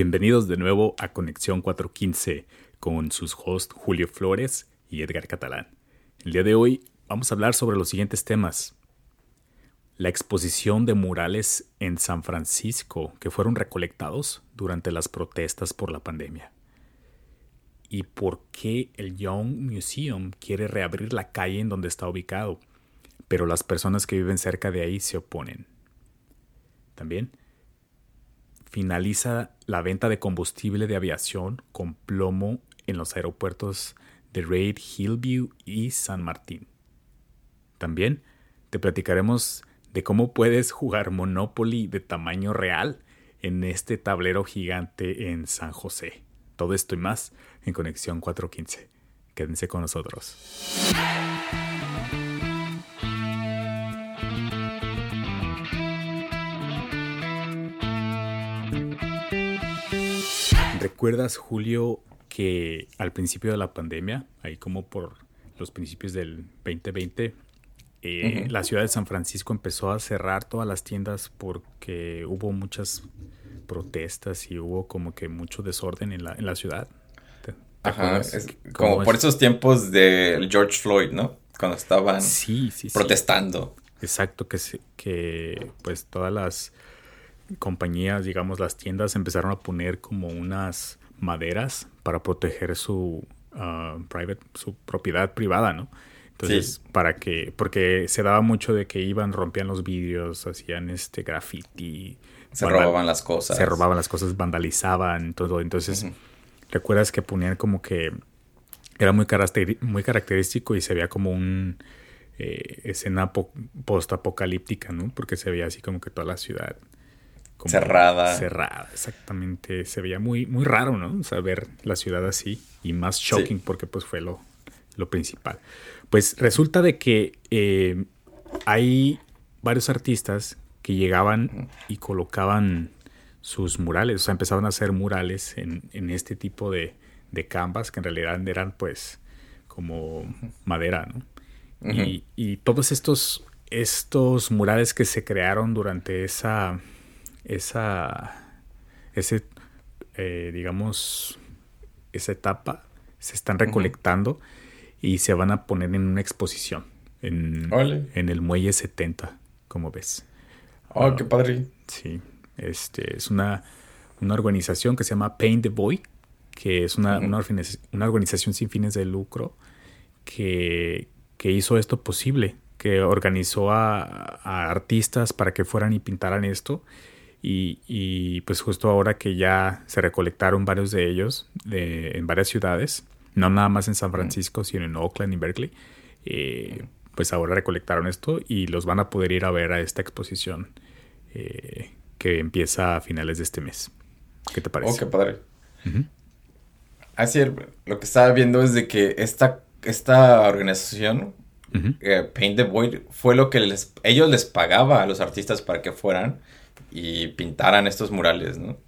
Bienvenidos de nuevo a Conexión 415 con sus hosts Julio Flores y Edgar Catalán. El día de hoy vamos a hablar sobre los siguientes temas. La exposición de murales en San Francisco que fueron recolectados durante las protestas por la pandemia. Y por qué el Young Museum quiere reabrir la calle en donde está ubicado, pero las personas que viven cerca de ahí se oponen. También finaliza la venta de combustible de aviación con plomo en los aeropuertos de Raid, Hillview y San Martín. También te platicaremos de cómo puedes jugar Monopoly de tamaño real en este tablero gigante en San José. Todo esto y más en Conexión 415. Quédense con nosotros. ¿Recuerdas, Julio, que al principio de la pandemia, ahí como por los principios del 2020, eh, la ciudad de San Francisco empezó a cerrar todas las tiendas porque hubo muchas protestas y hubo como que mucho desorden en la, en la ciudad. Ajá, como por esos tiempos de George Floyd, ¿no? Cuando estaban protestando. Exacto, que, que pues todas las compañías, digamos las tiendas, empezaron a poner como unas maderas para proteger su, uh, private, su propiedad privada, ¿no? Entonces, para que, porque se daba mucho de que iban, rompían los vidrios, hacían este graffiti. Se robaban las cosas. Se robaban las cosas, vandalizaban, todo. Entonces, recuerdas que ponían como que era muy, muy característico y se veía como un eh, escena post-apocalíptica, ¿no? Porque se veía así como que toda la ciudad. Cerrada. Cerrada, exactamente. Se veía muy, muy raro, ¿no? O sea, ver la ciudad así y más shocking porque pues fue lo, lo principal. Pues resulta de que eh, hay varios artistas que llegaban y colocaban sus murales, o sea, empezaban a hacer murales en, este tipo de, de canvas que en realidad eran pues como madera, ¿no? y, todos estos, estos murales que se crearon durante esa, esa, ese, eh, digamos, esa etapa, se están recolectando y se van a poner en una exposición en, en el Muelle 70, como ves. Oh, qué padre. Sí, este, es una, una organización que se llama Paint the Boy, que es una, una, organización sin fines de lucro que, que hizo esto posible, que organizó a, a, artistas para que fueran y pintaran esto. Y, y, pues justo ahora que ya se recolectaron varios de ellos de, en varias ciudades, no nada más en San Francisco, sino en Oakland y Berkeley, eh, pues ahora recolectaron esto y los van a poder ir a ver a esta exposición eh, que empieza a finales de este mes. ¿Qué te parece? Oh, qué padre. Así, lo que estaba viendo es de que esta, esta organización, eh, Paint the Void, fue lo que les, ellos les pagaba a los artistas para que fueran y pintaran estos murales, ¿no?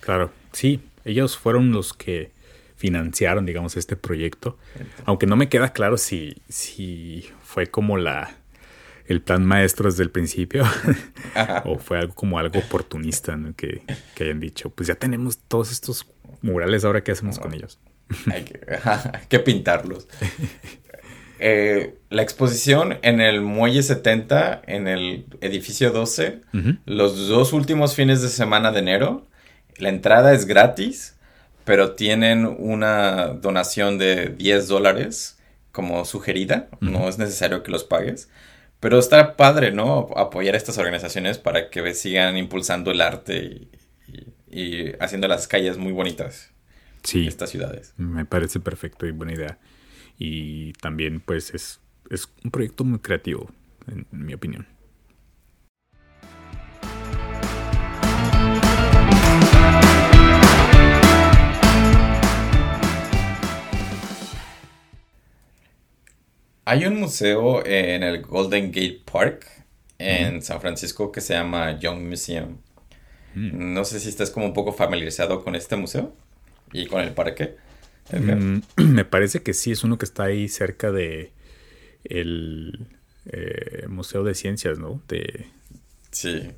Claro, sí, ellos fueron los que financiaron, digamos, este proyecto. Aunque no me queda claro si, si fue como la el plan maestro desde el principio o fue algo como algo oportunista que, que, hayan dicho, pues ya tenemos todos estos murales, ahora qué hacemos con ellos. hay, que, pintarlos. Eh, la exposición en el Muelle 70, en el edificio 12, los dos últimos fines de semana de enero, la entrada es gratis pero tienen una donación de 10 dólares como sugerida, no es necesario que los pagues, pero está padre, ¿no? Apoyar a estas organizaciones para que sigan impulsando el arte y, haciendo las calles muy bonitas. Sí. Estas ciudades. Me parece perfecto y buena idea. Y también, pues, es, es un proyecto muy creativo, en mi opinión. Hay un museo en el Golden Gate Park en San Francisco que se llama Young Museum. Mm. No sé si estás como un poco familiarizado con este museo y con el parque. Mm, me parece que sí, es uno que está ahí cerca de el eh, Museo de Ciencias, ¿no? De... Sí.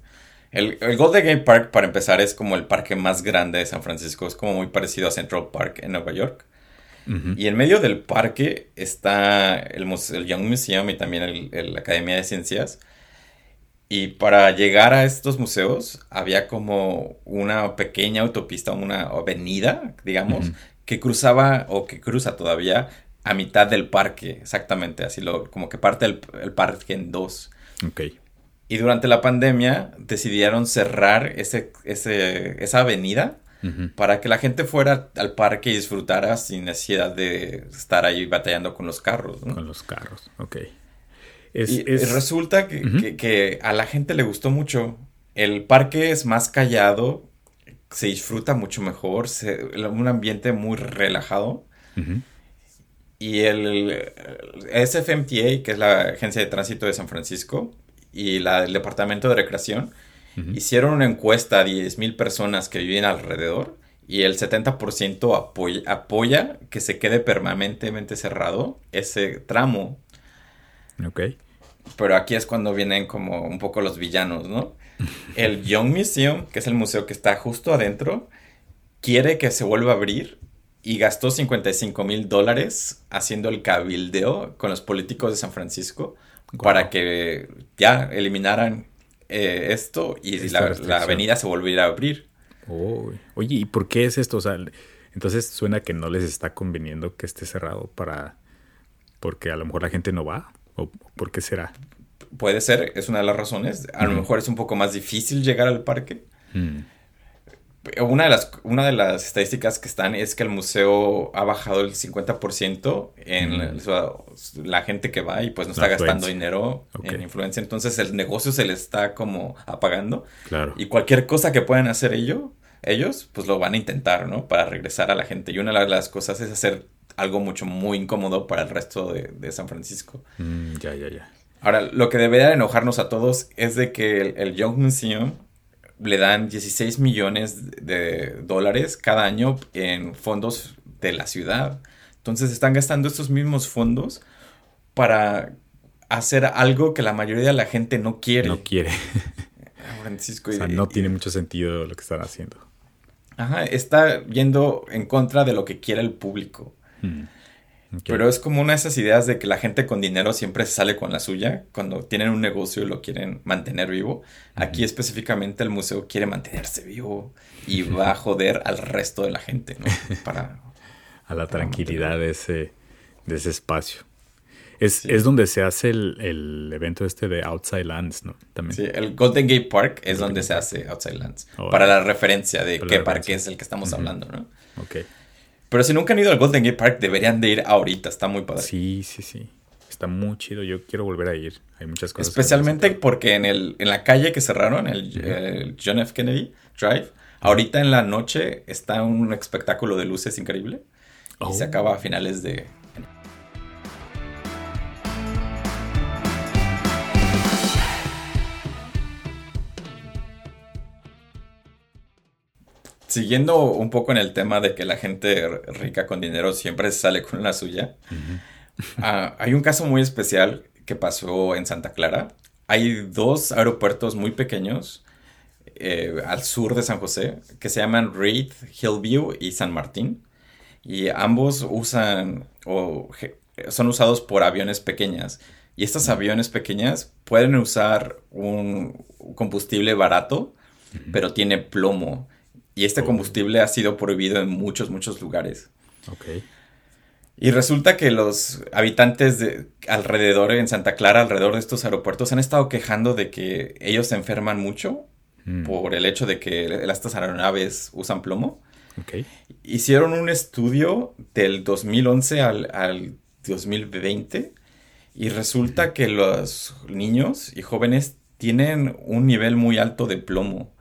El, Golden Gate Park, para empezar, es como el parque más grande de San Francisco. Es como muy parecido a Central Park en Nueva York. Y en medio del parque está el, el Young Museum y también la Academia de Ciencias. Y para llegar a estos museos había como una pequeña autopista, una avenida, digamos, que cruzaba o que cruza todavía a mitad del parque, exactamente, así lo, como que parte el, parque en dos. Ok. Y durante la pandemia decidieron cerrar ese, ese, esa avenida para que la gente fuera al parque y disfrutara sin necesidad de estar ahí batallando con los carros. Con los carros, ok. y resulta que, que, a la gente le gustó mucho. El parque es más callado, se disfruta mucho mejor, un ambiente muy relajado. Y el, SFMTA, que es la Agencia de Tránsito de San Francisco, y la, el Departamento de Recreación, hicieron una encuesta a 10.000 personas que viven alrededor y el 70% apoya, apoya que se quede permanentemente cerrado ese tramo. Ok. Pero aquí es cuando vienen como un poco los villanos, ¿no? El Young Museum, que es el museo que está justo adentro, quiere que se vuelva a abrir y gastó 55 mil dólares haciendo el cabildeo con los políticos de San Francisco para que ya eliminaran eh, esto y la, avenida se volviera a abrir. oye, ¿y por qué es esto? O sea, entonces suena que no les está conveniendo que esté cerrado para... porque a lo mejor la gente no va. ¿O por qué será? Puede ser, es una de las razones. A lo mejor es un poco más difícil llegar al parque. Mm. Una de, las, una de las estadísticas que están es que el museo ha bajado el 50% en la, gente que va y pues no está gastando dinero en influencia. Entonces el negocio se le está como apagando. Claro. Y cualquier cosa que puedan hacer ellos, ellos pues lo van a intentar, ¿no? Para regresar a la gente. Y una de las cosas es hacer algo mucho muy incómodo para el resto de, San Francisco. Mm, ya, ya, ya. Ahora, lo que debería enojarnos a todos es de que el, el Young Museum le dan 16 millones de dólares cada año en fondos de la ciudad. Entonces están gastando estos mismos fondos para hacer algo que la mayoría de la gente no quiere. No quiere. Francisco, o sea, no tiene mucho sentido lo que están haciendo. Ajá, está yendo en contra de lo que quiere el público. Hmm. Pero es como una de esas ideas de que la gente con dinero siempre se sale con la suya cuando tienen un negocio y lo quieren mantener vivo. Aquí específicamente el museo quiere mantenerse vivo y va a joder al resto de la gente, ¿no? Para... a la tranquilidad de ese, de ese espacio. Es, es donde se hace el, evento este de Outside Lands, ¿no? También. Sí, el Golden Gate Park es donde se hace Outside Lands. para la referencia de qué parque es el que estamos hablando, ¿no? Ok. Pero si nunca han ido al Golden Gate Park, deberían de ir ahorita. Está muy padre. Sí, sí, sí. Está muy chido. Yo quiero volver a ir. Hay muchas cosas. Especialmente porque en, el, en la calle que cerraron, el, John F. Kennedy Drive, ahorita en la noche está un espectáculo de luces increíble. Y se oh. acaba a finales de Siguiendo un poco en el tema de que la gente rica con dinero siempre sale con la suya, ah, hay un caso muy especial que pasó en Santa Clara. Hay dos aeropuertos muy pequeños eh, al sur de San José que se llaman Reed, Hillview y San Martín. Y ambos usan o son usados por aviones pequeñas. Y estas aviones pequeñas pueden usar un combustible barato, pero tiene plomo. Y este combustible ha sido prohibido en muchos, muchos lugares. Ok. Y resulta que los habitantes de alrededor en Santa Clara, alrededor de estos aeropuertos, han estado quejando de que ellos se enferman mucho mm. por el hecho de que estas aeronaves usan plomo. Okay. Hicieron un estudio del 2011 al, al 2020 y resulta que los niños y jóvenes tienen un nivel muy alto de plomo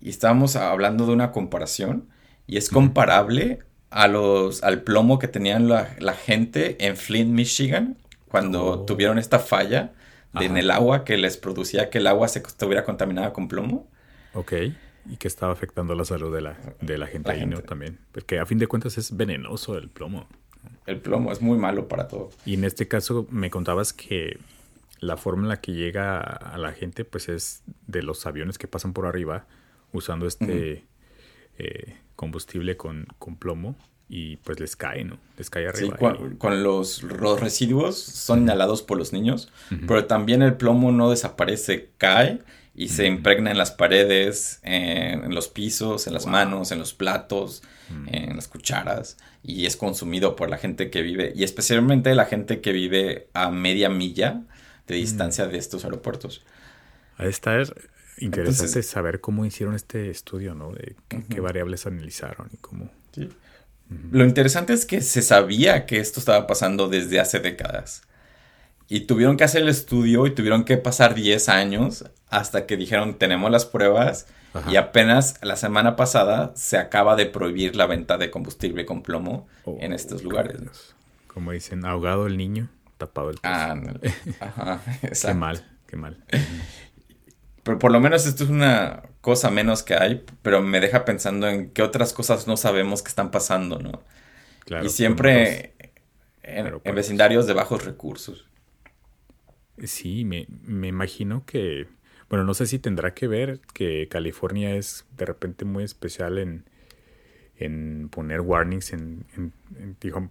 y estábamos hablando de una comparación y es comparable a los, al plomo que tenían la, gente en Flint, Michigan, cuando oh. tuvieron esta falla en el agua que les producía que el agua se estuviera contaminada con plomo. Ok. Y que estaba afectando la salud de la, de la gente ahí, ¿no? También. Porque a fin de cuentas es venenoso el plomo. El plomo es muy malo para todo. Y en este caso me contabas que la forma en la que llega a la gente, pues es de los aviones que pasan por arriba usando este eh, combustible con, con, plomo y pues les cae, ¿no? Les cae arriba. Sí, con, los, residuos son inhalados por los niños, pero también el plomo no desaparece, cae y se impregna en las paredes, en, los pisos, en las manos, en los platos, en las cucharas y es consumido por la gente que vive y especialmente la gente que vive a media milla de distancia de estos aeropuertos. A estar interesante saber cómo hicieron este estudio, ¿no? De qué, variables analizaron y cómo. Lo interesante es que se sabía que esto estaba pasando desde hace décadas. Y tuvieron que hacer el estudio y tuvieron que pasar 10 años hasta que dijeron tenemos las pruebas y apenas la semana pasada se acaba de prohibir la venta de combustible con plomo oh, en estos lugares. Como dicen, ahogado el niño, tapado el pez. Ah, Ajá, qué mal, qué mal. Pero por lo menos esto es una cosa menos que hay, pero me deja pensando en qué otras cosas no sabemos que están pasando, ¿no? Claro, y siempre en, vecindarios de bajos recursos. Sí, me, me imagino que bueno, no sé si tendrá que ver que California es de repente muy especial en, en poner warnings en,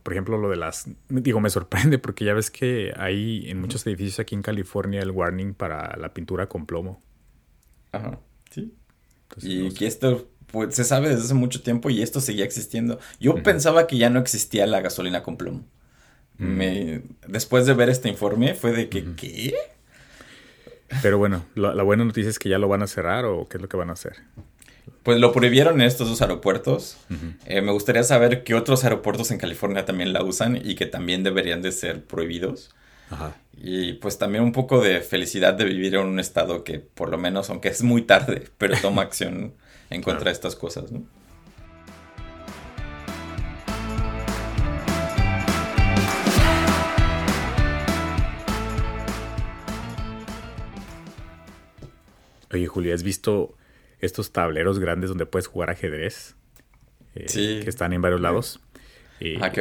por ejemplo, lo de las... Digo, me sorprende porque ya ves que hay en muchos edificios aquí en California el warning para la pintura con plomo. Ajá, sí. y que esto pues, se sabe desde hace mucho tiempo y esto seguía existiendo. Yo pensaba que ya no existía la gasolina con plomo. Mm. Me, después de ver este informe fue de que, ¿qué? Pero bueno, la, buena noticia es que ya lo van a cerrar o qué es lo que van a hacer. Pues lo prohibieron en estos dos aeropuertos. Eh, me gustaría saber qué otros aeropuertos en California también la usan y que también deberían de ser prohibidos. Ajá. Y pues también un poco de felicidad de vivir en un estado que por lo menos, aunque es muy tarde, pero toma acción en contra de estas cosas, ¿no? Oye, Julia, ¿has visto estos tableros grandes donde puedes jugar ajedrez? Eh, sí. Que están en varios lados. ah,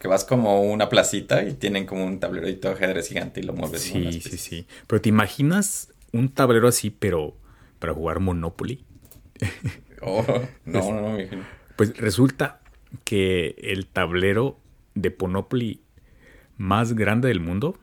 que, vas como una placita y tienen como un tablerito de ajedrez gigante y lo mueves. Sí, sí, sí. Pero ¿te imaginas un tablero así, pero para jugar Monopoly? Oh, no, no, no, Pues resulta que el tablero de Monopoly más grande del mundo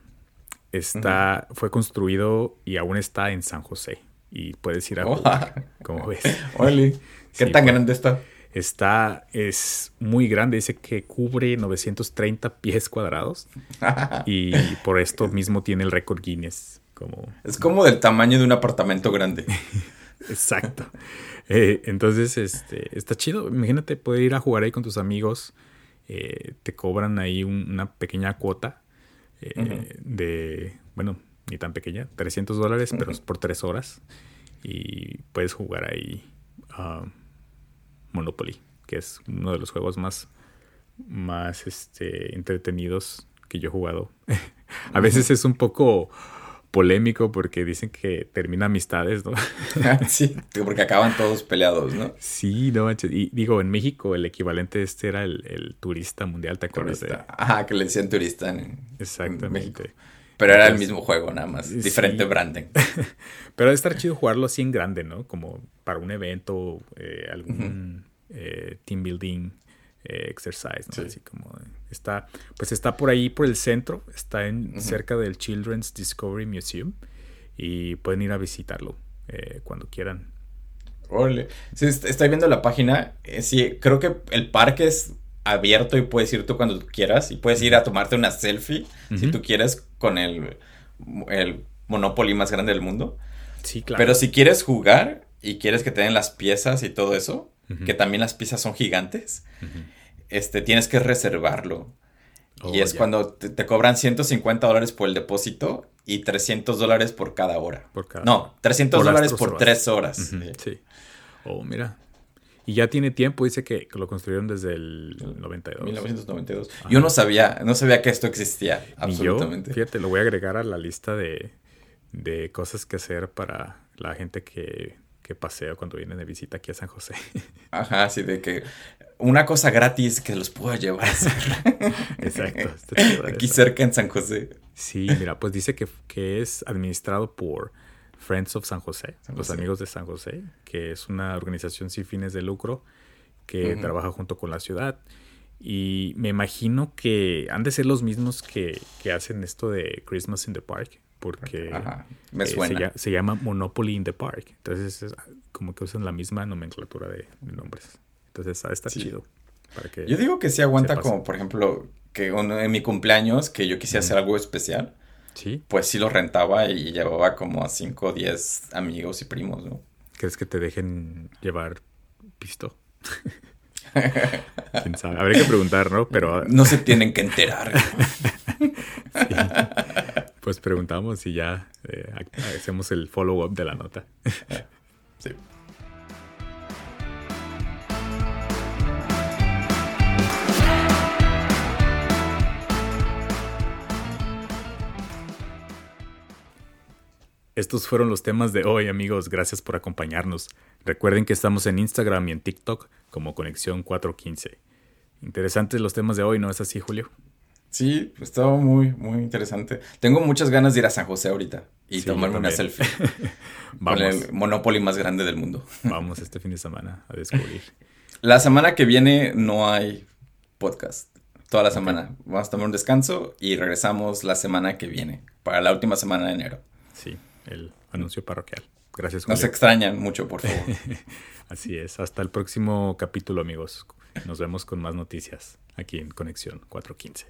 está, fue construido y aún está en San José y puedes ir a jugar, como ves. ¿qué tan grande está? Está, es muy grande, dice que cubre 930 pies cuadrados y por esto mismo tiene el récord Guinness. Como... Es como del tamaño de un apartamento grande. Exacto. Eh, entonces, este, está chido. Imagínate poder ir a jugar ahí con tus amigos. Eh, te cobran ahí una pequeña cuota eh, de, bueno, ni tan pequeña, 300 dólares, pero es por tres horas. Y puedes jugar ahí uh, Monopoly, que es uno de los juegos más, más este, entretenidos que yo he jugado. a veces es un poco polémico porque dicen que termina amistades, ¿no? sí, porque acaban todos peleados, ¿no? Sí, no Y digo, en México el equivalente de este era el, turista mundial, ¿te acuerdas? De... Ajá, que le decían turista en, Exactamente. México. Pero era el mismo juego, nada más. Diferente branding. Pero debe estar chido jugarlo así en grande, ¿no? Como para un evento, eh, algún eh, team building eh, exercise, ¿no? Así como está, pues está por ahí por el centro, está en cerca del Children's Discovery Museum y pueden ir a visitarlo cuando quieran. Ole. Sí, estoy viendo la página. sí, creo que el parque es abierto y puedes ir tú cuando tú quieras y puedes ir a tomarte una selfie si tú quieres con el, el Monopoly más grande del mundo. Sí, claro. Pero si quieres jugar y quieres que te den las piezas y todo eso, que también las piezas son gigantes, este, tienes que reservarlo. y oh, es cuando te, cobran 150 dólares por el depósito y 300 dólares por cada hora. No, 300 dólares por tres horas. sí. Oh, mira. Y ya tiene tiempo, dice que, lo construyeron desde el 92. 1992. Yo no sabía, no sabía que esto existía, absolutamente. fíjate, lo voy a agregar a la lista de, cosas que hacer para la gente que, que pasea cuando vienen de visita aquí a San José. Ajá, así de que una cosa gratis que los puedo llevar a hacer. Exacto. aquí cerca en San José. Sí, mira, pues dice que, que es administrado por Friends of San José, los amigos de San José, que es una organización sin fines de lucro que trabaja junto con la ciudad. Y me imagino que han de ser los mismos que, hacen esto de Christmas in the Park, porque Me eh, se, llama Monopoly in the Park. Entonces, es como que usan la misma nomenclatura de, nombres. Entonces, está chido. Yo digo que sí aguanta como, por ejemplo, que en mi cumpleaños, que yo quisiera hacer algo especial pues sí lo rentaba y llevaba como a 5 o 10 amigos y primos, ¿no? ¿Crees que te dejen llevar pisto? ¿Quién sabe? Habría que preguntar, ¿no? Pero... No se tienen que enterar. Pues preguntamos y ya eh, hacemos el follow-up de la nota. sí. Estos fueron los temas de hoy, amigos. Gracias por acompañarnos. Recuerden que estamos en Instagram y en TikTok como Conexión 415. Interesantes los temas de hoy, ¿no es así, Julio? Sí, estaba muy, muy interesante. Tengo muchas ganas de ir a San José ahorita y tomarme una selfie. Vamos. Con el Monopoly más grande del mundo. Vamos este fin de semana a descubrir. La semana que viene no hay podcast. Toda la semana. Vamos a tomar un descanso y regresamos la semana que viene, para la última semana de enero. Sí el anuncio parroquial. Gracias. Julio. Nos extrañan mucho, por favor. Así es. Hasta el próximo capítulo, amigos. Nos vemos con más noticias aquí en Conexión 415.